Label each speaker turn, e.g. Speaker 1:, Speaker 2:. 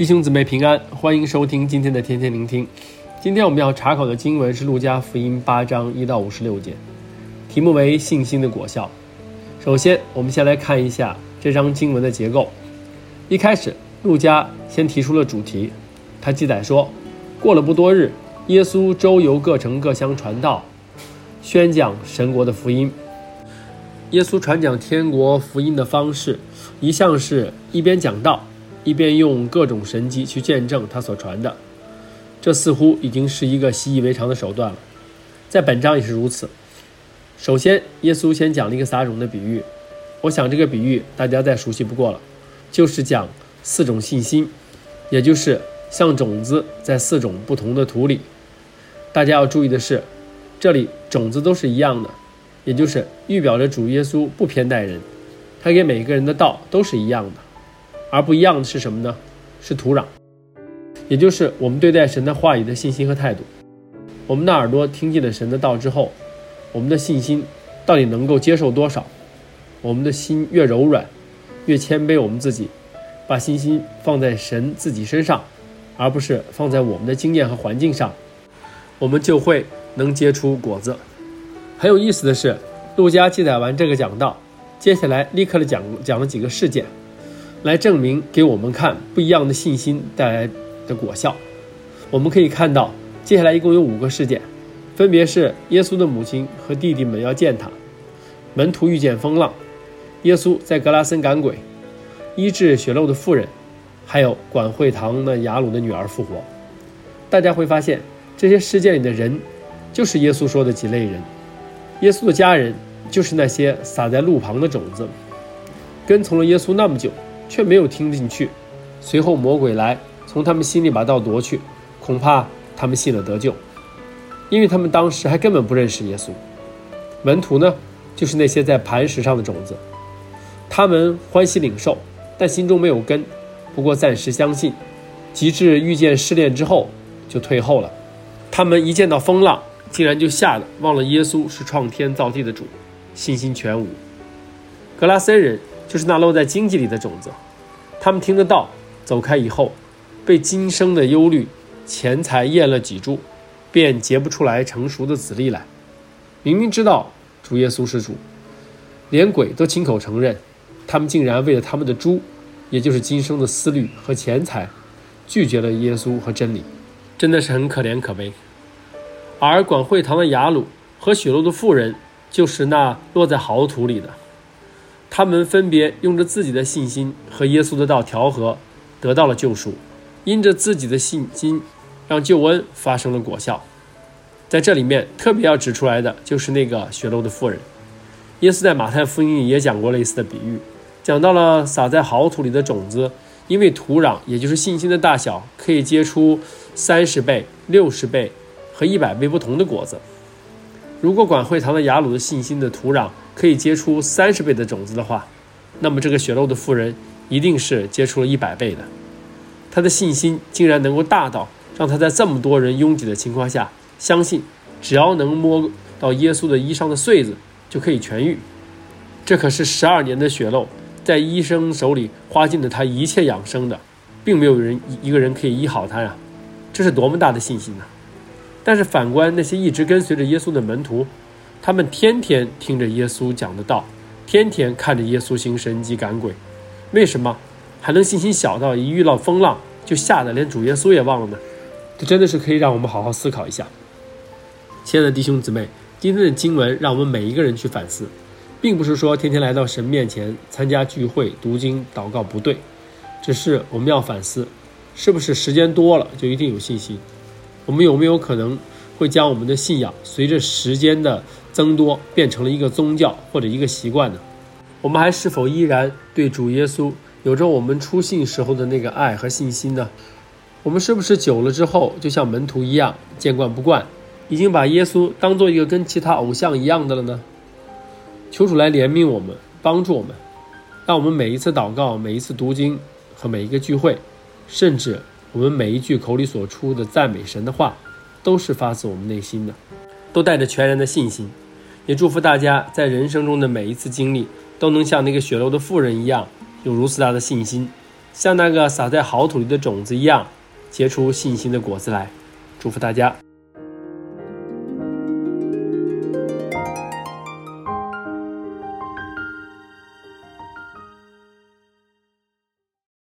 Speaker 1: 弟兄姊妹平安，欢迎收听今天的天天聆听。今天我们要查考的经文是《路加福音》八章一到五十六节，题目为“信心的果效”。首先，我们先来看一下这章经文的结构。一开始，路加先提出了主题，他记载说，过了不多日，耶稣周游各城各乡传道，宣讲神国的福音。耶稣传讲天国福音的方式，一向是一边讲道。一边用各种神迹去见证他所传的，这似乎已经是一个习以为常的手段了。在本章也是如此。首先，耶稣先讲了一个撒种的比喻，我想这个比喻大家再熟悉不过了，就是讲四种信心，也就是像种子在四种不同的土里。大家要注意的是，这里种子都是一样的，也就是预表着主耶稣不偏待人，他给每个人的道都是一样的。而不一样的是什么呢？是土壤，也就是我们对待神的话语的信心和态度。我们的耳朵听进了神的道之后，我们的信心到底能够接受多少？我们的心越柔软，越谦卑我们自己，把信心放在神自己身上，而不是放在我们的经验和环境上，我们就会能结出果子。很有意思的是，路加记载完这个讲道，接下来立刻的讲讲了几个事件。来证明给我们看不一样的信心带来的果效。我们可以看到，接下来一共有五个事件，分别是耶稣的母亲和弟弟们要见他，门徒遇见风浪，耶稣在格拉森赶鬼，医治血漏的妇人，还有管会堂的雅鲁的女儿复活。大家会发现，这些事件里的人，就是耶稣说的几类人。耶稣的家人就是那些撒在路旁的种子，跟从了耶稣那么久。却没有听进去，随后魔鬼来从他们心里把道夺去，恐怕他们信了得救，因为他们当时还根本不认识耶稣。门徒呢，就是那些在磐石上的种子，他们欢喜领受，但心中没有根，不过暂时相信，及至遇见试炼之后就退后了。他们一见到风浪，竟然就吓得忘了耶稣是创天造地的主，信心全无。格拉森人。就是那落在荆棘里的种子，他们听得到，走开以后，被今生的忧虑、钱财咽了挤住，便结不出来成熟的子粒来。明明知道主耶稣是主，连鬼都亲口承认，他们竟然为了他们的猪，也就是今生的思虑和钱财，拒绝了耶稣和真理，真的是很可怜可悲。而管会堂的雅鲁和血漏的妇人，就是那落在豪土里的。他们分别用着自己的信心和耶稣的道调和，得到了救赎。因着自己的信心，让救恩发生了果效。在这里面特别要指出来的就是那个血漏的妇人。耶稣在马太福音里也讲过类似的比喻，讲到了撒在好土里的种子，因为土壤也就是信心的大小，可以结出三十倍、六十倍和一百倍不同的果子。如果管会堂的雅鲁的信心的土壤可以结出三十倍的种子的话，那么这个血漏的妇人一定是结出了一百倍的。他的信心竟然能够大到让他在这么多人拥挤的情况下，相信只要能摸到耶稣的衣裳的穗子就可以痊愈。这可是十二年的血漏，在医生手里花尽了他一切养生的，并没有人一个人可以医好他呀！这是多么大的信心呐！但是反观那些一直跟随着耶稣的门徒，他们天天听着耶稣讲的道，天天看着耶稣行神迹赶鬼，为什么还能信心小到一遇到风浪就吓得连主耶稣也忘了呢？这真的是可以让我们好好思考一下。亲爱的弟兄姊妹，今天的经文让我们每一个人去反思，并不是说天天来到神面前参加聚会、读经、祷告不对，只是我们要反思，是不是时间多了就一定有信心？我们有没有可能会将我们的信仰随着时间的增多变成了一个宗教或者一个习惯呢？我们还是否依然对主耶稣有着我们初信时候的那个爱和信心呢？我们是不是久了之后就像门徒一样见惯不惯，已经把耶稣当做一个跟其他偶像一样的了呢？求主来怜悯我们，帮助我们，让我们每一次祷告、每一次读经和每一个聚会，甚至。我们每一句口里所出的赞美神的话，都是发自我们内心的，都带着全然的信心。也祝福大家在人生中的每一次经历，都能像那个血肉的妇人一样，有如此大的信心，像那个撒在好土里的种子一样，结出信心的果子来。祝福大家。